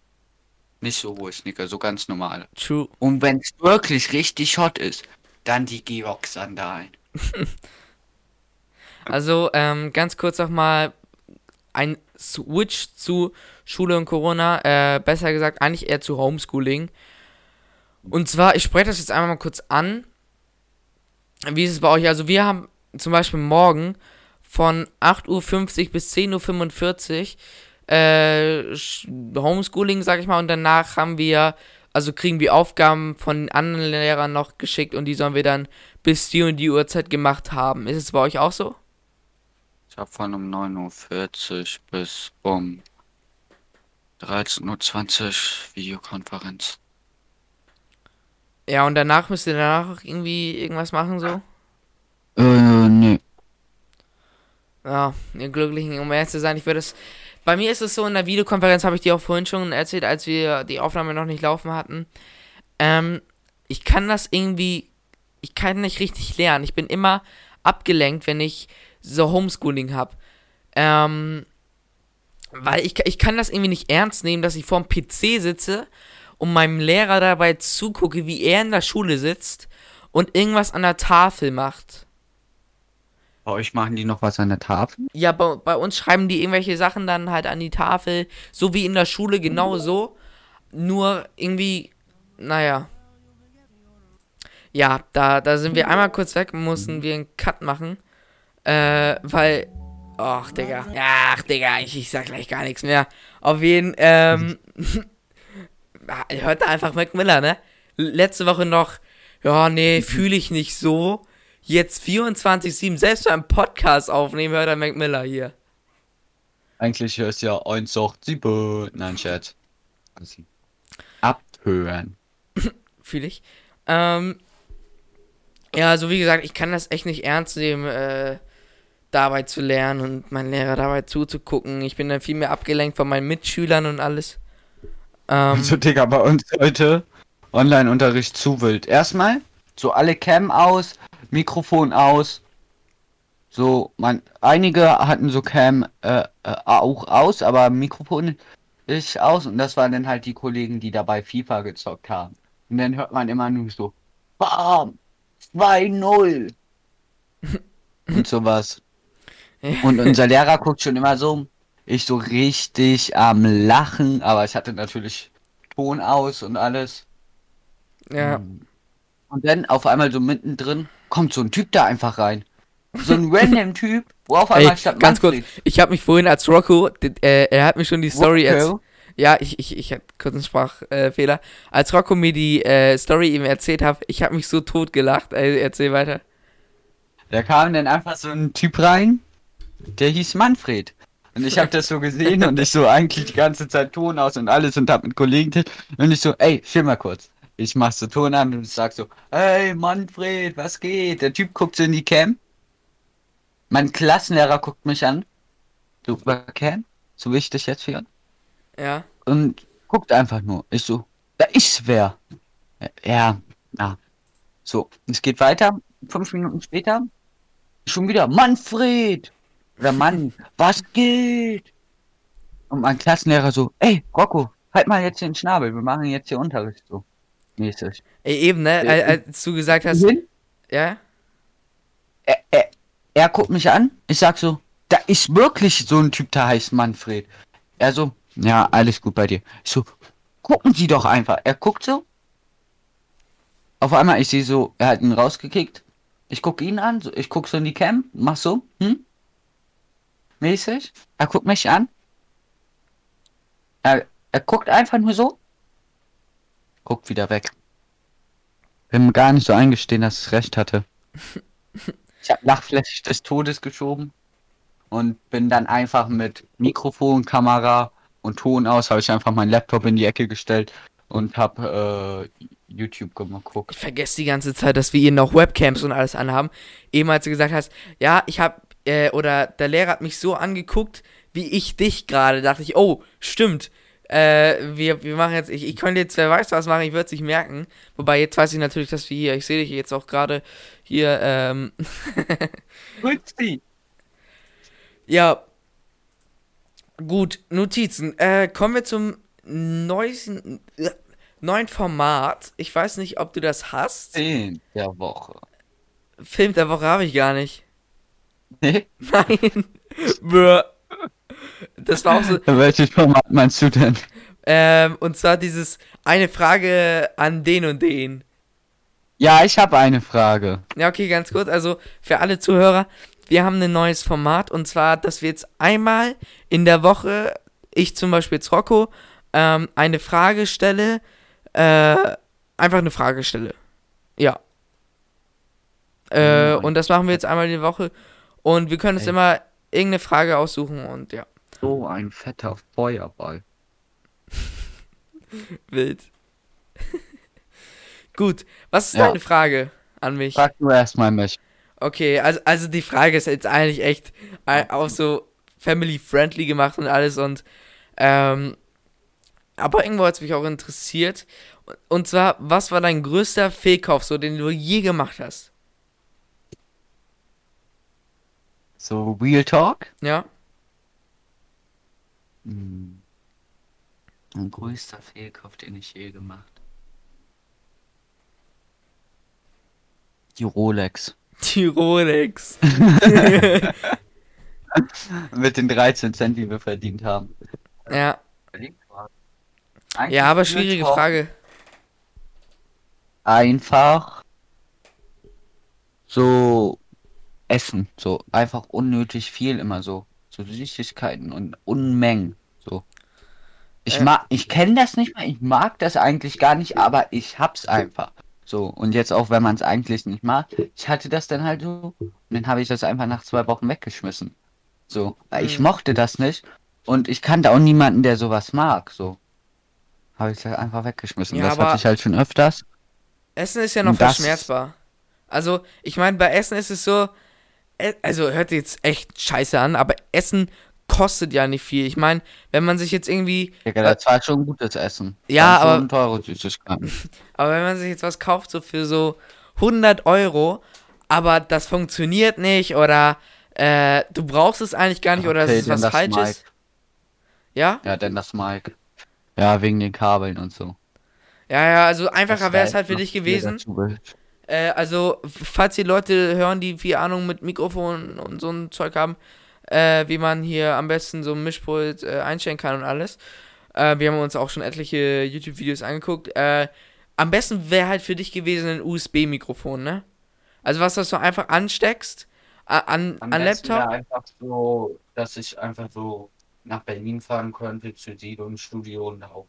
nicht so hohe Sneaker, so ganz normale. True. Und wenn's wirklich richtig hot ist, dann die Georg-Sandalen. [laughs] Also, ähm, ganz kurz noch mal ein Switch zu Schule und Corona, äh, besser gesagt eigentlich eher zu Homeschooling. Und zwar, ich spreche das jetzt einmal mal kurz an. Wie ist es bei euch? Also wir haben zum Beispiel morgen von 8.50 Uhr bis 10.45 Uhr äh, Sch- Homeschooling, sag ich mal, und danach haben wir, also kriegen wir Aufgaben von anderen Lehrern noch geschickt und die sollen wir dann bis die und die Uhrzeit gemacht haben. Ist es bei euch auch so? Ich hab von um 9.40 Uhr bis um 13.20 Uhr Videokonferenz. Ja, und danach müsst ihr danach auch irgendwie irgendwas machen, so? Äh, nee. Ja, ihr Glücklichen, um ehrlich zu sein, ich würde es. Bei mir ist es so, in der Videokonferenz habe ich dir auch vorhin schon erzählt, als wir die Aufnahme noch nicht laufen hatten. Ähm, ich kann das irgendwie. Ich kann nicht richtig lernen. Ich bin immer abgelenkt, wenn ich so Homeschooling habe. Ähm, weil ich, ich kann das irgendwie nicht ernst nehmen, dass ich vorm PC sitze und meinem Lehrer dabei zugucke, wie er in der Schule sitzt und irgendwas an der Tafel macht. Bei euch machen die noch was an der Tafel? Ja, bei, bei uns schreiben die irgendwelche Sachen dann halt an die Tafel, so wie in der Schule, genau so. Nur irgendwie, naja. Ja, da, da sind wir einmal kurz weg, mussten wir einen Cut machen. Äh, weil. Ach, Digga. Ja, ach, Digga, ich, ich sag gleich gar nichts mehr. Auf jeden, ähm. [laughs] hört da einfach Mac Miller, ne? Letzte Woche noch, ja, nee, fühle ich nicht so. Jetzt 24-7, selbst beim Podcast aufnehmen, hört er Mac Miller hier. Eigentlich ist ja 187. Nein, Chat. Abhören. [laughs] Fühle ich. Ähm, ja, also wie gesagt, ich kann das echt nicht ernst nehmen, äh, dabei zu lernen und meinen Lehrer dabei zuzugucken. Ich bin dann viel mehr abgelenkt von meinen Mitschülern und alles. Ähm, Also, Digga, bei uns heute Online-Unterricht zu wild. Erstmal, so alle Cam aus, Mikrofon aus. So, man, einige hatten so Cam äh, äh, auch aus, aber Mikrofon ich aus und das waren dann halt die Kollegen, die dabei FIFA gezockt haben. Und dann hört man immer nur so, bam, 2-0 [laughs] und sowas. Und unser Lehrer guckt schon immer so, ich so richtig am Lachen, aber ich hatte natürlich Ton aus und alles. Ja. Und dann auf einmal so mittendrin kommt so ein Typ da einfach rein. So ein random Typ, wo auf einmal Ey, statt ganz kurz, ich habe mich vorhin als Rocco, äh, er hat mir schon die Story erzählt. Ja, ich, ich, ich hatte kurz einen Sprachfehler. Als Rocco mir die äh, Story eben erzählt hat, ich habe mich so tot gelacht. Äh, erzähl weiter. Da kam dann einfach so ein Typ rein, der hieß Manfred. Und ich habe das so gesehen und ich so eigentlich die ganze Zeit Ton aus und alles und hab mit Kollegen und ich so, ey, chill mal kurz. Ich mach so Ton an und sag so, hey Manfred, was geht? Der Typ guckt so in die Cam. Mein Klassenlehrer guckt mich an. Du über Cam? So wichtig jetzt hier. Ja. Und guckt einfach nur. Ich so, da ist wer. Ja, na. So, es geht weiter. Fünf Minuten später. Schon wieder Manfred. Oder Mann, was geht? Und mein Klassenlehrer so, ey, Rocco, halt mal jetzt den Schnabel. Wir machen jetzt hier Unterricht so. Mäßig. Ey, eben, ne? Äh, Al- Als du gesagt hast, Hin, ja? er, er, er guckt mich an. Ich sag so, da ist wirklich so ein Typ, der heißt Manfred. Er so, ja, alles gut bei dir. Ich so, gucken Sie doch einfach. Er guckt so. Auf einmal, ich sehe so, er hat ihn rausgekickt. Ich gucke ihn an, so, ich gucke so in die Cam, mach so, hm? Mäßig. Er guckt mich an. Er, er guckt einfach nur so. Guckt wieder weg. Will mir gar nicht so eingestehen, dass ich recht hatte. [laughs] Ich habe Lachfläche des Todes geschoben und bin dann einfach mit Mikrofon, Kamera und Ton aus, habe ich einfach meinen Laptop in die Ecke gestellt und habe äh, YouTube geguckt. Ich vergesse die ganze Zeit, dass wir hier noch Webcams und alles anhaben. Eben als du gesagt hast, ja, ich habe, äh, oder der Lehrer hat mich so angeguckt, wie ich dich gerade, dachte ich, oh, stimmt. Äh, wir, wir machen jetzt, ich, ich könnte jetzt, wer weiß was machen, ich würde es nicht merken. Wobei, jetzt weiß ich natürlich, dass wir hier, ich sehe dich jetzt auch gerade hier, ähm, [laughs] Grüezi. ja. Gut, Notizen. Äh, kommen wir zum neuesten, äh, neuen Format. Ich weiß nicht, ob du das hast. Zehn der Woche. Film der Woche habe ich gar nicht. Nee? Nein. Bäh. Das war auch so. Welches Format meinst du denn? Ähm, und zwar dieses eine Frage an den und den. Ja, ich habe eine Frage. Ja, okay, ganz kurz. Also für alle Zuhörer, wir haben ein neues Format und zwar, dass wir jetzt einmal in der Woche, ich zum Beispiel jetzt Rocco, ähm, eine Frage stelle, äh, einfach eine Frage stelle. Ja. Äh, Mhm. und das machen wir jetzt einmal in der Woche und wir können uns Ey. immer irgendeine Frage aussuchen und ja, So ein fetter Feuerball. [laughs] wild. [laughs] Gut, was ist Ja. deine Frage an mich? Frag du erstmal mich. Okay, also, also die Frage ist jetzt eigentlich echt äh, auch so family-friendly gemacht und alles und ähm, aber irgendwo hat es mich auch interessiert. Und zwar, was war dein größter Fehlkauf, so den du je gemacht hast? So, Real Talk? Ja? Hm. Mein größter Fehlkauf, den ich je gemacht. Die Rolex. Die Rolex. [laughs] Mit den 13 Cent, die wir verdient haben. ja. Eigentlich Ja, aber schwierige Talk. Frage. Einfach so essen. So einfach unnötig viel immer so. So Süßigkeiten und Unmengen. So. Ich Äh. mag, ich kenne das nicht mehr, ich mag das eigentlich gar nicht, aber ich hab's einfach. So, und jetzt auch, wenn man es eigentlich nicht mag, ich hatte das dann halt so, und dann habe ich das einfach nach zwei Wochen weggeschmissen. So, weil ich Mhm. mochte das nicht und ich kannte auch niemanden, der sowas mag. So, habe ich das einfach weggeschmissen. Ja, das hatte ich halt schon öfters. Essen ist ja noch verschmerzbar. Also, ich meine, bei Essen ist es so, also hört sich jetzt echt scheiße an, aber Essen kostet ja nicht viel. Ich meine, wenn man sich jetzt irgendwie Ja, das war schon gutes Essen. Ja, aber- teure Süßigkeiten. [laughs] Aber wenn man sich jetzt was kauft, so für so 100 Euro, aber das funktioniert nicht oder äh, du brauchst es eigentlich gar nicht oder es Okay, ist was das Falsches. Mike. Ja? Ja, denn das Mic. Ja, wegen den Kabeln und so. Ja, ja, also einfacher wäre es halt für dich gewesen. Äh, also, falls ihr Leute hören, die viel Ahnung mit Mikrofon und so ein Zeug haben, äh, wie man hier am besten so ein Mischpult äh, einstellen kann und alles. Äh, wir haben uns auch schon etliche YouTube-Videos angeguckt. Äh, am besten wäre halt für dich gewesen ein USB-Mikrofon, ne? Also was, das du einfach ansteckst an, an besten Laptop. einfach so, dass ich einfach so nach Berlin fahren könnte zu Sido im Studio und auch.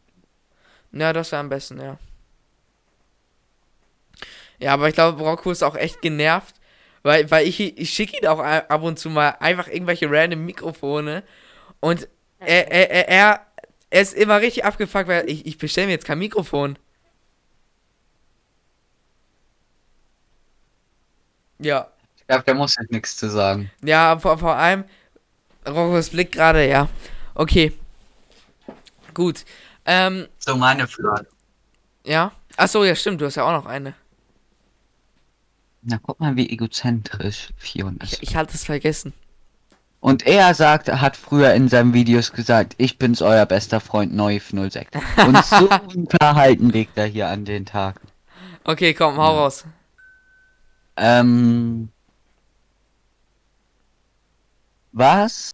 Ja, das wäre am besten, ja. Ja, aber ich glaube, Rocco ist auch echt genervt, weil, weil ich, ich schicke ihn auch ab und zu mal einfach irgendwelche random Mikrofone und er, er, er, er, er ist immer richtig abgefuckt, weil ich, ich bestelle mir jetzt kein Mikrofon. Ja, Ich glaube, da muss ich nichts zu sagen. ja, vor, vor allem Roccos Blick gerade, ja. Okay. Gut. Ähm, So meine Frage. ja. Achso, ja, stimmt, du hast ja auch noch eine. Na, guck mal, wie egozentrisch Fion ist. Ich, ich hatte es vergessen. Und er sagt, hat früher in seinen Videos gesagt, ich bin's euer bester Freund Neuf 06. Und so [laughs] ein Verhalten legt er hier an den Tag. Okay, komm, hau Ja. raus. Ähm. Was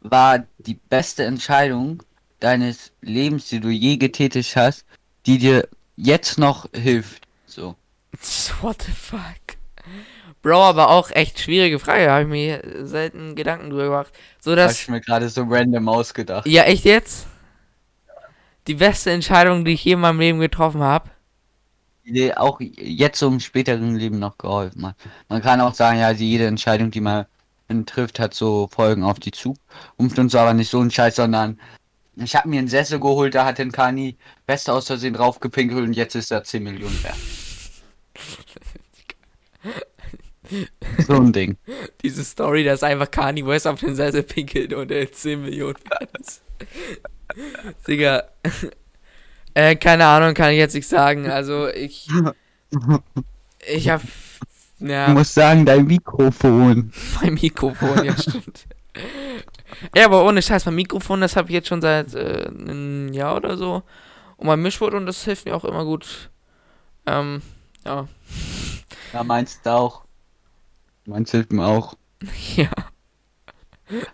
war die beste Entscheidung deines Lebens, die du je getätigt hast, die dir jetzt noch hilft? So. [laughs] What the fuck? Bro, aber auch echt schwierige Frage. Habe ich mir selten Gedanken drüber gemacht. So Hab dass. ich mir gerade so random ausgedacht. Ja, echt jetzt? Die beste Entscheidung, die ich je in meinem Leben getroffen habe. Die auch jetzt so im späteren Leben noch geholfen hat. Man kann auch sagen, ja, jede Entscheidung, die man trifft, hat so Folgen auf die Zukunft und so, aber nicht so ein Scheiß, sondern ich habe mir einen Sessel geholt, da hat den Kani Beste aus Versehen draufgepinkelt und jetzt ist er 10 Millionen wert. [laughs] So ein Ding. Diese Story, dass einfach Kanye West auf den Sessel pinkelt und er 10 Millionen wert ist. Digga. Äh, keine Ahnung, kann ich jetzt nicht sagen. Also, ich. Ich hab. Ja, musst sagen, dein Mikrofon. mein Mikrofon, ja, stimmt. Ja, aber ohne Scheiß, mein Mikrofon, das habe ich jetzt schon seit äh, einem Jahr oder so. Und mein Mischwort, und das hilft mir auch immer gut. Ähm, ja. Ja, meinst du auch. Meins hilft mir auch. [laughs] Ja.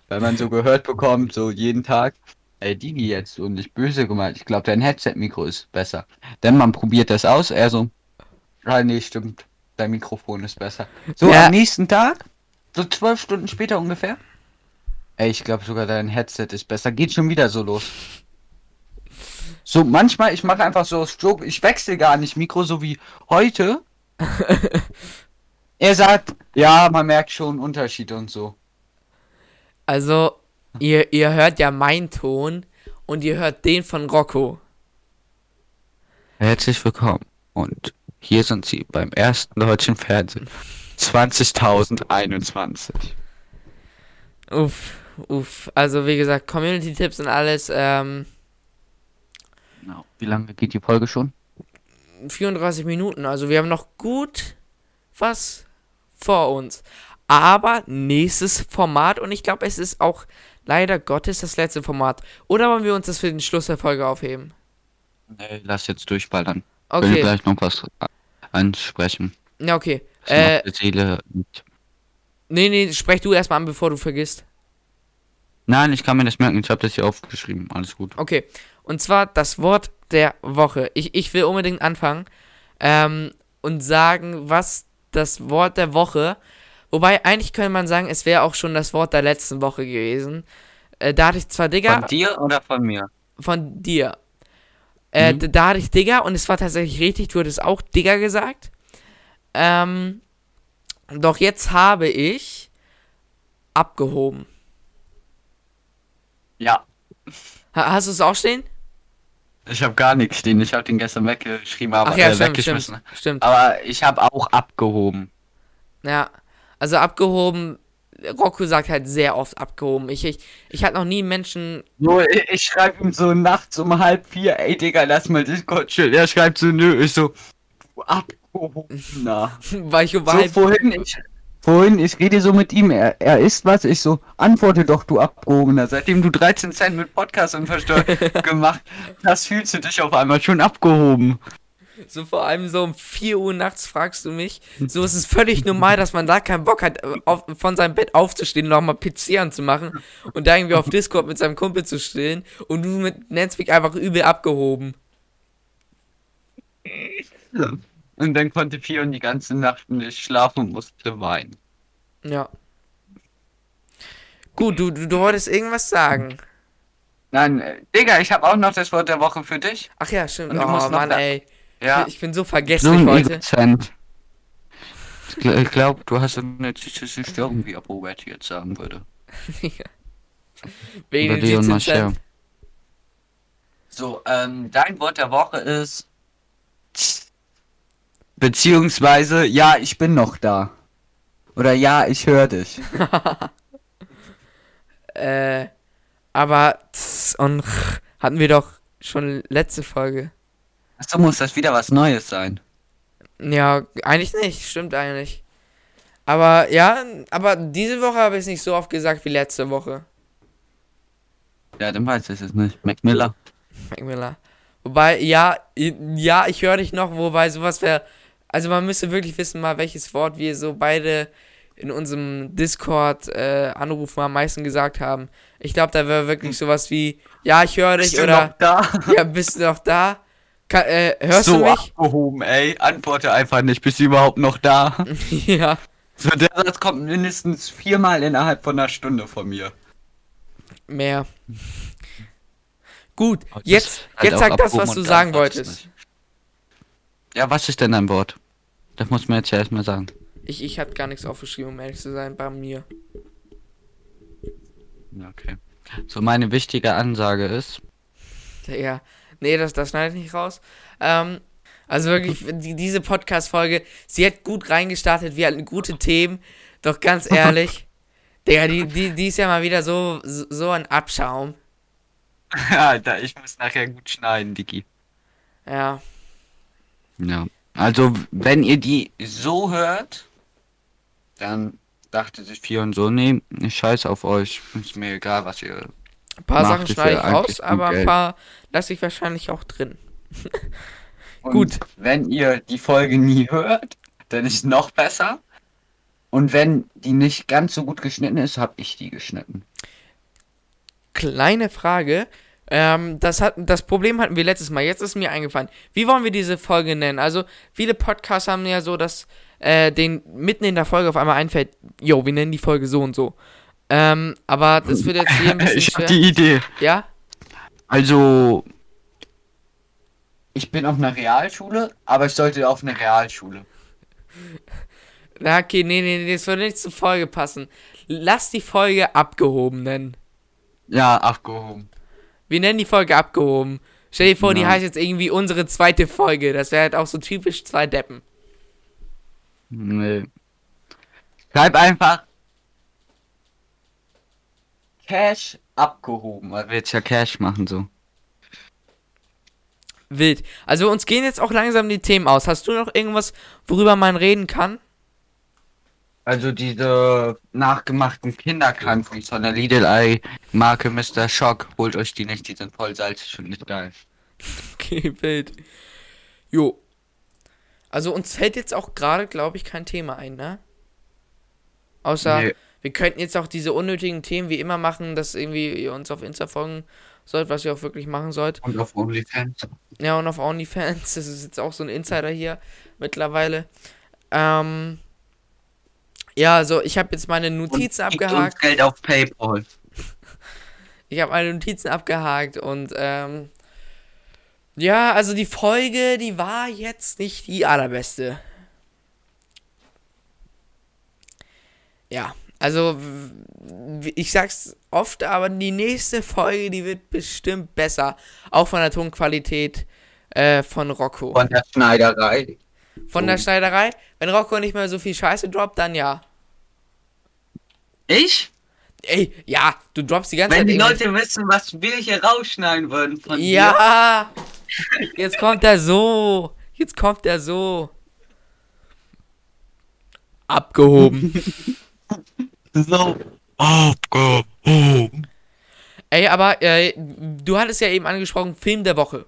Weil man so gehört bekommt, so jeden Tag. Ey, Digi jetzt und nicht böse gemeint. Ich glaube, dein Headset-Mikro ist besser. Denn man probiert das aus, er so. Ah, nee, stimmt. Dein Mikrofon ist besser. So, Ja. am nächsten Tag, so zwölf Stunden später ungefähr. Ey, ich glaube sogar dein Headset ist besser. Geht schon wieder so los. So, manchmal, ich mache einfach so aus Joke, ich wechsle gar nicht Mikro, so wie heute. [laughs] er sagt, ja, man merkt schon einen Unterschied und so. Also, ihr, ihr hört ja meinen Ton und ihr hört den von Rocco. Herzlich willkommen und hier sind Sie beim ersten deutschen Fernsehen 20.021. Uff, uff. Also, wie gesagt, Community-Tipps und alles. Ähm, Genau. Wie lange geht die Folge schon? 34 Minuten. Also, wir haben noch gut was vor uns. Aber nächstes Format, und ich glaube, es ist auch leider Gottes das letzte Format. Oder wollen wir uns das für den Schluss der Folge aufheben? Nee, lass jetzt durchballern. Ich will Okay. gleich noch was ansprechen. Ja, okay. Das Äh, Seele nee, nee, sprech du erstmal an, bevor du vergisst. Nein, ich kann mir das merken. Ich habe das hier aufgeschrieben. Alles gut. Okay. Und zwar das Wort der Woche. Ich, ich will unbedingt anfangen ähm, und sagen, was das Wort der Woche. Wobei, eigentlich könnte man sagen, es wäre auch schon das Wort der letzten Woche gewesen. Äh, da hatte ich zwar Digga Von dir oder von mir? von dir. Äh, Mhm. Da hatte ich Digga und es war tatsächlich richtig, du hattest auch Digga gesagt. Ähm, doch jetzt habe ich abgehoben. Ja. Ha hast du es auch stehen? Ich habe gar nichts stehen. Ich habe den gestern weggeschrieben, aber Ach ja, äh, stimmt, weggeschmissen. stimmt, stimmt. Aber ich habe auch abgehoben. Ja, also abgehoben. Rocco sagt halt sehr oft abgehoben. Ich, ich, ich hatte noch nie Menschen. So, ich, ich schreibe ihm so nachts um halb vier, ey Digga, lass mal Discord chillen. Er schreibt so, nö, ich so, du abgehobener. [laughs] weil ich So vorhin, ich, vorhin, ich rede so mit ihm, er, er isst was, ich so, antworte doch, du Abgehobener. Seitdem du 13 Cent mit Podcast und Verstör [laughs] gemacht hast, fühlst du dich auf einmal schon abgehoben. So vor allem so um 4 Uhr nachts fragst du mich. So ist es völlig normal, dass man da keinen Bock hat, auf, von seinem Bett aufzustehen und nochmal PC anzumachen und da irgendwie auf Discord mit seinem Kumpel zu stillen und du mit Netspeak einfach übel abgehoben. Und dann konnte Fion die ganze Nacht nicht schlafen und musste weinen. Ja. Gut, du, du, du wolltest irgendwas sagen. Nein, äh, Digga, ich habe auch noch das Wort der Woche für dich. Ach ja, stimmt. Und du Oh musst noch Mann, da- ey. Ja. Ich bin so So vergesslich ein heute. Egozent. Ich gl- Ich glaube, du hast eine psychische Störung, wie Robert jetzt sagen würde. [laughs] Wegen Leon 17 Mascher. Cent. So, ähm, dein Wort der Woche ist. Beziehungsweise, ja, ich bin noch da. Oder ja, ich höre dich. [laughs] Äh, aber tss und ch hatten wir doch schon letzte Folge. Achso, muss das wieder was Neues sein. Ja, eigentlich nicht, stimmt eigentlich. Aber ja, aber diese Woche habe ich es nicht so oft gesagt wie letzte Woche. Ja, dann weiß ich es nicht. Mac Miller. [laughs] Mac Miller. Wobei, ja, ja, ich höre dich noch, wobei sowas wäre. Also man müsste wirklich wissen mal, welches Wort wir so beide in unserem Discord äh, Anrufen am meisten gesagt haben. Ich glaube, da wäre wirklich sowas wie, ja, ich höre dich Bist du oder noch da? ja, bist du noch da? Ka äh, hörst so du mich? abgehoben, ey. Antworte einfach nicht. Bist du überhaupt noch da? [laughs] ja. So, der Satz kommt mindestens viermal innerhalb von einer Stunde von mir. Mehr. Gut, Das jetzt, halt jetzt sag das, was du sagen wolltest. Ja, was ist denn dein Wort? Das muss man jetzt ja erstmal sagen. Ich, ich hatte gar nichts aufgeschrieben, um ehrlich zu sein, bei mir. Okay. So, meine wichtige Ansage ist. Ja, nee, das, das schneide ich nicht raus. Ähm, also wirklich, [laughs] die, diese Podcast-Folge, sie hat gut reingestartet, wir hatten gute Themen, doch ganz ehrlich, [laughs] Digga, die, die, die ist ja mal wieder so, so so ein Abschaum. [laughs] Alter, ich muss nachher gut schneiden, Digi. Ja, Ja. Also, wenn ihr die so hört, dann dachte sich Fion so, nee, ich scheiß auf euch. Ist mir egal, was ihr. ein paar Macht Sachen schneide ich raus, aber ein paar lasse ich wahrscheinlich auch drin. [laughs] Gut. Wenn ihr die Folge nie hört, dann ist noch besser. Und wenn die nicht ganz so gut geschnitten ist, habe ich die geschnitten. Kleine Frage. Ähm, das, hat, das Problem hatten wir letztes Mal. Jetzt ist mir eingefallen. Wie wollen wir diese Folge nennen? Also, viele Podcasts haben ja so, dass äh, den mitten in der Folge auf einmal einfällt, jo, wir nennen die Folge so und so. Ähm, aber das wird jetzt hier ein bisschen [laughs] ich schwer. habe die Idee. Ja? Also, ich bin auf einer Realschule, aber ich sollte auf eine Realschule. Na, okay, nee, nee, nee, das würde nicht zur Folge passen. Lass die Folge abgehoben nennen. Ja, abgehoben. Wir nennen die Folge abgehoben. Stell dir vor, die Ja. heißt jetzt irgendwie unsere zweite Folge. Das wäre halt auch so typisch zwei Deppen. Nee. Schreib einfach Cash abgehoben, weil wir jetzt ja Cash machen so. Wild. Also uns gehen jetzt auch langsam die Themen aus. Hast du noch irgendwas, worüber man reden kann? Also diese nachgemachten Kindercountries von der Lidl Eye Marke Mr. Shock, holt euch die nicht, die sind voll salzig und nicht geil. [laughs] Okay, wild. Jo. Also uns fällt jetzt auch gerade, glaube ich, kein Thema ein, ne? Außer, Nee. wir könnten jetzt auch diese unnötigen Themen wie immer machen, dass irgendwie ihr uns auf Insta folgen sollt, was ihr auch wirklich machen sollt. Und auf OnlyFans. Ja, und auf OnlyFans, das ist jetzt auch so ein Insider hier mittlerweile. Ähm, ja, also ich habe jetzt meine Notizen und abgehakt. Uns Geld auf Paypal. [laughs] Ich habe meine Notizen abgehakt und ähm, ja, also die Folge, die war jetzt nicht die allerbeste. Ja, also ich sag's oft, aber die nächste Folge, die wird bestimmt besser. Auch von der Tonqualität äh, von Rocco. Von der Schneiderei. Von der Schneiderei. Wenn Rocco nicht mehr so viel Scheiße droppt, dann ja. Ich? Ey, ja, du droppst die ganze Wenn Zeit. die irgendwelche- Leute wissen, was wir hier rausschneiden würden von dir. Ja! Jetzt kommt er so. Jetzt kommt er so. Abgehoben. [laughs] So. Abgehoben. Ey, aber äh, du hattest ja eben angesprochen, Film der Woche.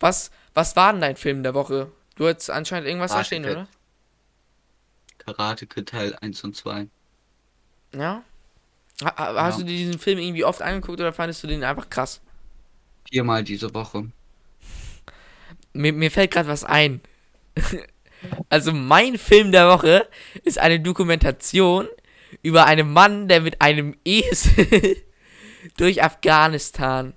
Was, was war denn dein Film der Woche? Du hattest anscheinend irgendwas da Karate stehen, Kid. oder? Karate Kid Teil 1 und 2. Ja. Ha, ha- hast Ja. du dir diesen Film irgendwie oft angeguckt oder fandest du den einfach krass? Viermal diese Woche. Mir, mir fällt gerade was ein. [laughs] also mein Film der Woche ist eine Dokumentation über einen Mann, der mit einem Esel [laughs] durch Afghanistan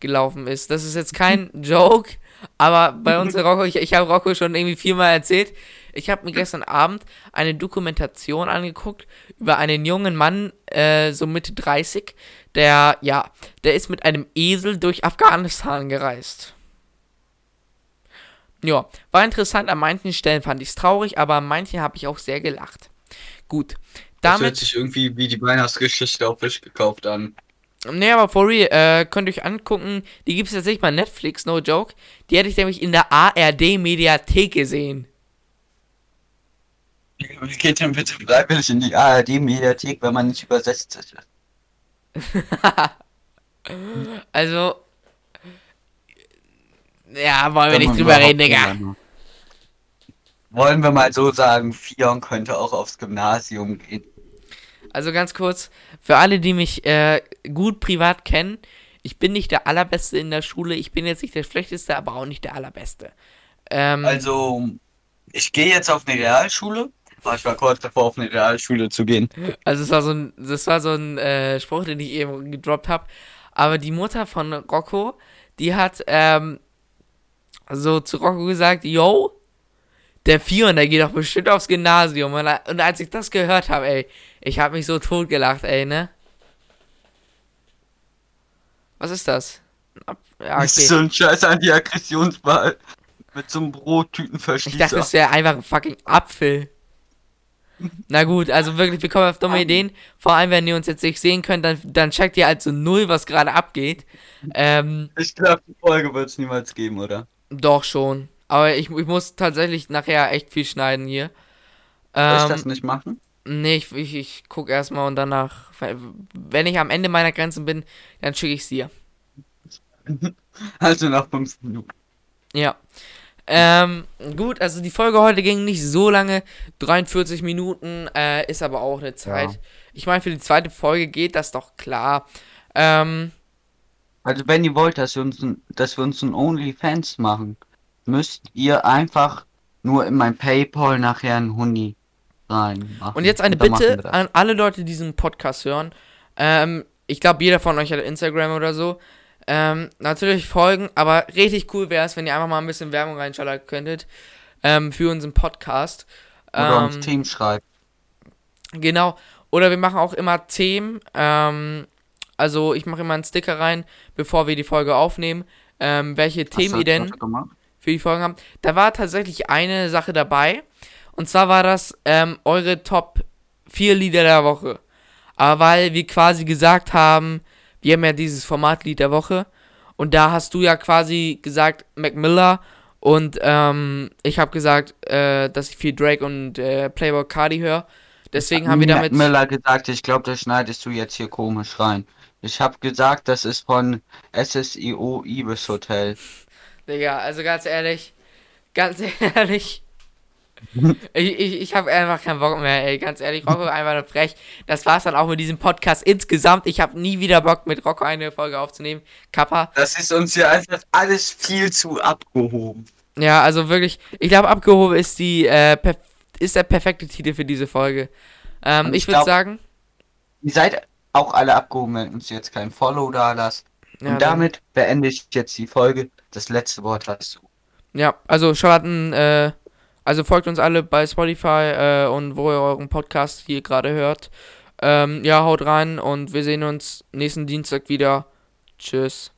gelaufen ist. Das ist jetzt kein [laughs] Joke, aber bei uns in [laughs] Rocco, ich, ich habe Rocco schon irgendwie viermal erzählt. Ich habe mir gestern Abend eine Dokumentation angeguckt über einen jungen Mann, äh, so Mitte 30, der, ja, der ist mit einem Esel durch Afghanistan gereist. Ja, war interessant. An manchen Stellen fand ich es traurig, aber an manchen habe ich auch sehr gelacht. Gut, Das hört damit. sich irgendwie wie die Weihnachtsgeschichte auf Wish gekauft an. Nee, aber for real, äh, könnt ihr euch angucken. Die gibt es tatsächlich bei Netflix, no joke. Die hätte ich nämlich in der ARD-Mediathek gesehen. Wie geht denn bitte freiwillig in die ARD-Mediathek, wenn man nicht übersetzt ist? [laughs] Also. Ja, wollen wir nicht drüber reden, Digga. Wollen wir mal so sagen, Fion könnte auch aufs Gymnasium gehen. Also ganz kurz, für alle, die mich äh, gut privat kennen, ich bin nicht der Allerbeste in der Schule. Ich bin jetzt nicht der Schlechteste, aber auch nicht der Allerbeste. Ähm, Also, ich gehe jetzt auf eine Realschule. Ich war kurz davor, auf eine Realschule zu gehen. Also es war so ein, das war so ein äh, Spruch, den ich eben gedroppt habe. Aber die Mutter von Rocco, die hat ähm, so zu Rocco gesagt, yo, der Fion, der geht doch bestimmt aufs Gymnasium. Und, und als ich das gehört habe, ey, ich habe mich so totgelacht, ey, ne? Was ist das? Ja, Das ist okay. so ein scheiß Anti-Aggressionsball. Mit so einem Ich dachte, Brottütenverschließer. es wäre einfach ein fucking Apfel. [laughs] Na gut, also wirklich, wir kommen auf dumme Ideen. Vor allem, wenn ihr uns jetzt nicht sehen könnt, dann, dann checkt ihr also null, was gerade abgeht. Ähm, Ich glaube, die Folge wird es niemals geben, oder? doch schon. Aber ich, ich muss tatsächlich nachher echt viel schneiden hier. Soll ich Ähm, das nicht machen? Nee, ich, ich, ich guck erstmal und danach, wenn ich am Ende meiner Grenzen bin, dann schicke ich dir. [laughs] Also nach fünf Minuten. Ja. Ähm, gut, also die Folge heute ging nicht so lange, 43 Minuten, äh, ist aber auch eine Zeit. Ja. Ich meine, für die zweite Folge geht das doch klar. Ähm, Also wenn ihr wollt, dass wir uns ein, dass wir uns ein OnlyFans machen, müsst ihr einfach nur in mein PayPal nachher einen Huni reinmachen. und jetzt eine machen Bitte an alle Leute, die diesen Podcast hören. Ähm, ich glaube, jeder von euch hat Instagram oder so. Ähm, natürlich folgen, aber richtig cool wäre es, wenn ihr einfach mal ein bisschen Werbung reinschalten könntet ähm, für unseren Podcast. Oder Ähm, uns Team schreibt. Genau. Oder wir machen auch immer Themen. Ähm, also ich mache immer einen Sticker rein, bevor wir die Folge aufnehmen. Ähm, welche Themen ihr denn für die Folgen haben. Da war tatsächlich eine Sache dabei. Und zwar war das ähm, eure Top 4 Lieder der Woche. Aber weil wir quasi gesagt haben, wir haben ja dieses Format Lied der Woche. Und da hast du ja quasi gesagt, Mac Miller. Und ähm, ich habe gesagt, äh, dass ich viel Drake und äh, Playboy Cardi höre. Deswegen haben wir damit. Miller gesagt, ich glaube, das schneidest du jetzt hier komisch rein. Ich habe gesagt, das ist von SSIO Ibis Hotel. Digga, also ganz ehrlich, ganz [laughs] ehrlich. Ich, ich, ich habe einfach keinen Bock mehr, ey. Ganz ehrlich, Rocco einfach nur frech. Das war's dann auch mit diesem Podcast insgesamt. Ich habe nie wieder Bock, mit Rocco eine Folge aufzunehmen. Kappa. Das ist uns hier einfach alles viel zu abgehoben. Ja, also wirklich, ich glaube, abgehoben ist die, äh, ist der perfekte Titel für diese Folge. Ähm, ich ich würde sagen. Ihr seid auch alle abgehoben, wenn uns jetzt kein Follow da lasst. Ja, Und damit beende ich jetzt die Folge. Das letzte Wort hast du. Ja, also Charlotten, äh, also folgt uns alle bei Spotify äh, und wo ihr euren Podcast hier gerade hört. Ähm, ja, haut rein und wir sehen uns nächsten Dienstag wieder. Tschüss.